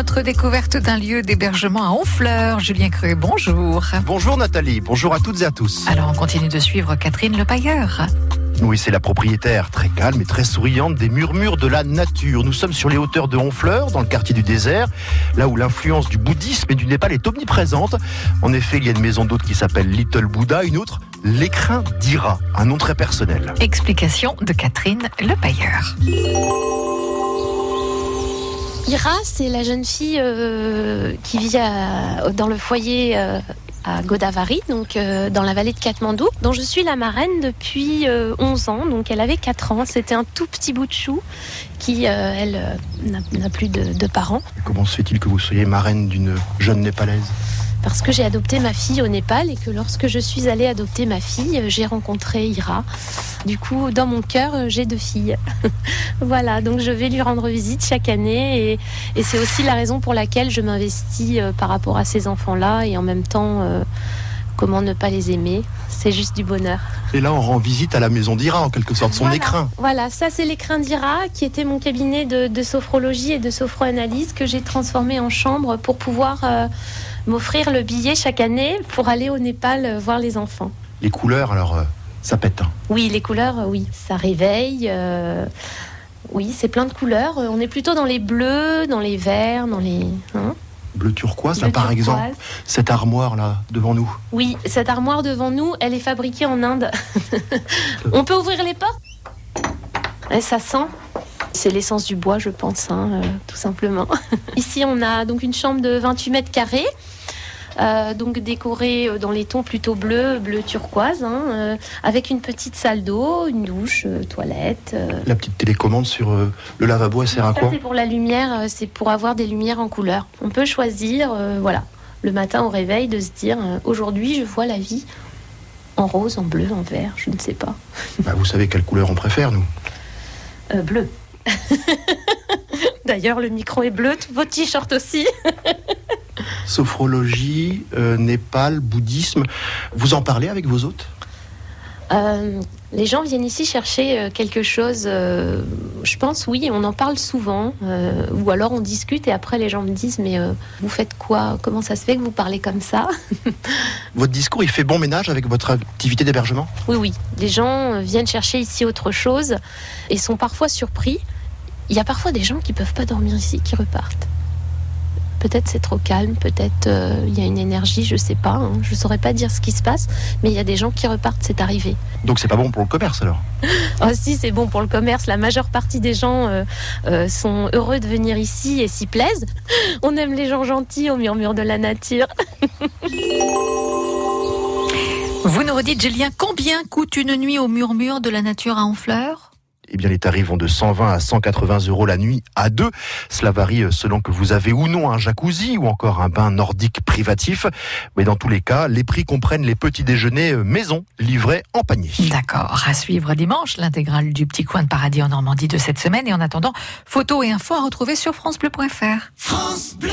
notre découverte d'un lieu d'hébergement à Honfleur. Julien Creux, bonjour. Bonjour Nathalie, bonjour à toutes et à tous. Alors on continue de suivre Catherine Le Pailleur. Oui, c'est la propriétaire, très calme et très souriante des murmures de la nature. Nous sommes sur les hauteurs de Honfleur, dans le quartier du désert, là où l'influence du bouddhisme et du Népal est omniprésente. En effet, il y a une maison d'hôte qui s'appelle Little Buddha, une autre, l'écrin d'Ira, un nom très personnel. Explication de Catherine Le Pailleur. Ira, c'est la jeune fille euh, qui vit dans le foyer euh, à Godavari, donc euh, dans la vallée de Katmandou, dont je suis la marraine depuis euh, 11 ans. Donc elle avait 4 ans. C'était un tout petit bout de chou qui, elle, n'a- plus de parents. Comment se fait-il que vous soyez marraine d'une jeune Népalaise? Parce que j'ai adopté ma fille au Népal et que lorsque je suis allée adopter ma fille, euh, j'ai rencontré Ira. Du coup, dans mon cœur, euh, j'ai deux filles. voilà, donc je vais lui rendre visite chaque année et, c'est aussi la raison pour laquelle je m'investis euh, par rapport à ces enfants-là et en même temps, comment ne pas les aimer C'est juste du bonheur. Et là, on rend visite à la maison d'Ira, en quelque sorte, son Voilà. écrin. Voilà, ça c'est l'écrin d'Ira qui était mon cabinet de, de sophrologie et de sophroanalyse que j'ai transformé en chambre pour pouvoir euh, m'offrir le billet chaque année pour aller au Népal euh, voir les enfants. Les couleurs, alors, euh, ça pète. hein. Oui, les couleurs, oui, ça réveille. oui, c'est plein de couleurs. On est plutôt dans les bleus, dans les verts, dans les. hein, Bleu turquoise, là, par turquoise. exemple. Cette armoire-là, devant nous. Oui, cette armoire devant nous, elle est fabriquée en Inde. On peut ouvrir les portes? Et ça sent. C'est l'essence du bois, je pense, hein, euh, tout simplement. Ici, on a donc une chambre de 28 mètres carrés. Euh, donc décorée euh, dans les tons plutôt bleu, bleu turquoise, hein, euh, avec une petite salle d'eau, une douche, toilette. La petite télécommande sur le lavabo, elle sert à quoi c'est pour la lumière, c'est pour avoir des lumières en couleur. On peut choisir, voilà, le matin au réveil, de se dire aujourd'hui, je vois la vie en rose, en bleu, en vert, je ne sais pas. Bah, Vous savez quelle couleur on préfère, nous Euh, bleu. D'ailleurs, le micro est bleu, vos t-shirts aussi. Sophrologie, euh, Népal, bouddhisme. Vous en parlez avec vos hôtes? Euh, les gens viennent ici chercher euh, quelque chose. euh, je pense, oui, on en parle souvent. euh, ou alors on discute et après les gens me disent Mais vous faites quoi? Comment ça se fait que vous parlez comme ça? Votre discours, il fait bon ménage avec votre activité d'hébergement? Oui, oui. Les gens viennent chercher ici autre chose et sont parfois surpris. Il y a parfois des gens qui peuvent pas dormir ici, qui repartent. Peut-être c'est trop calme, peut-être euh, il y a une énergie, je sais pas. hein. Je saurais pas dire ce qui se passe, mais il y a des gens qui repartent, c'est arrivé. Donc c'est pas bon pour le commerce, alors? Oh si, c'est bon pour le commerce. La majeure partie des gens euh, euh, sont heureux de venir ici et s'y plaisent. On aime les gens gentils au murmure de la nature. Vous nous redites, Julien, combien coûte une nuit au murmure de la nature à Honfleur? Eh bien, les tarifs vont de 120 à 180 euros la nuit à deux. Cela varie euh, selon que vous avez ou non un jacuzzi ou encore un bain nordique privatif. Mais dans tous les cas, les prix comprennent les petits déjeuners euh, maison livrés en panier. D'accord, à suivre dimanche, l'intégrale du petit coin de paradis en Normandie de cette semaine. Et en attendant, photos et infos à retrouver sur francebleu.fr. France Bleu